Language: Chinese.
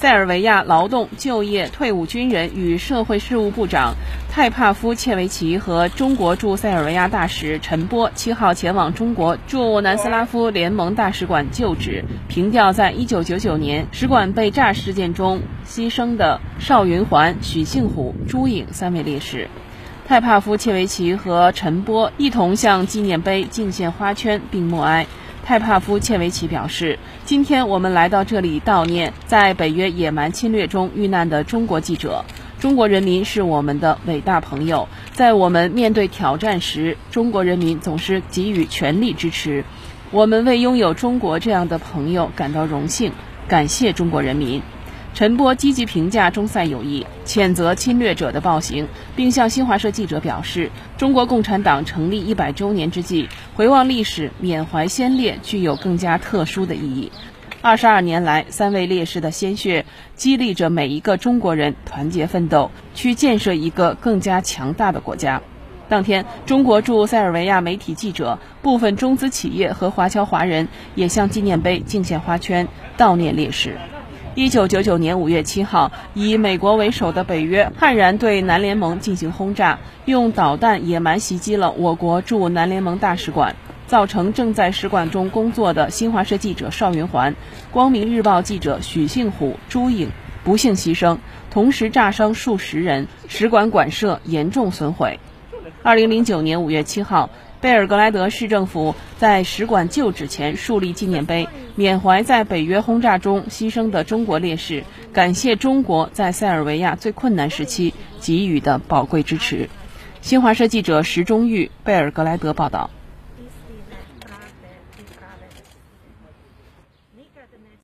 塞尔维亚劳动、就业、退伍军人与社会事务部长泰帕夫切维奇和中国驻塞尔维亚大使陈波七号前往中国驻南斯拉夫联盟大使馆就职，凭吊在一九九九年使馆被炸事件中牺牲的邵云环、许幸虎、朱颖三位烈士。泰帕夫切维奇和陈波一同向纪念碑敬献花圈并默哀。泰帕夫切维奇表示：“今天我们来到这里悼念在北约野蛮侵略中遇难的中国记者。中国人民是我们的伟大朋友，在我们面对挑战时，中国人民总是给予全力支持。我们为拥有中国这样的朋友感到荣幸，感谢中国人民。”陈波积极评价中塞友谊，谴责侵略者的暴行，并向新华社记者表示：“中国共产党成立一百周年之际，回望历史，缅怀先烈，具有更加特殊的意义。二十二年来，三位烈士的鲜血激励着每一个中国人团结奋斗，去建设一个更加强大的国家。”当天，中国驻塞尔维亚媒体记者、部分中资企业和华侨华人也向纪念碑敬献花圈，悼念烈士。一九九九年五月七号，以美国为首的北约悍然对南联盟进行轰炸，用导弹野蛮袭击了我国驻南联盟大使馆，造成正在使馆中工作的新华社记者邵云环、光明日报记者许幸虎、朱颖不幸牺牲，同时炸伤数十人，使馆馆舍严重损毁。二零零九年五月七号。贝尔格莱德市政府在使馆旧址前树立纪念碑，缅怀在北约轰炸中牺牲的中国烈士，感谢中国在塞尔维亚最困难时期给予的宝贵支持。新华社记者石忠玉，贝尔格莱德报道。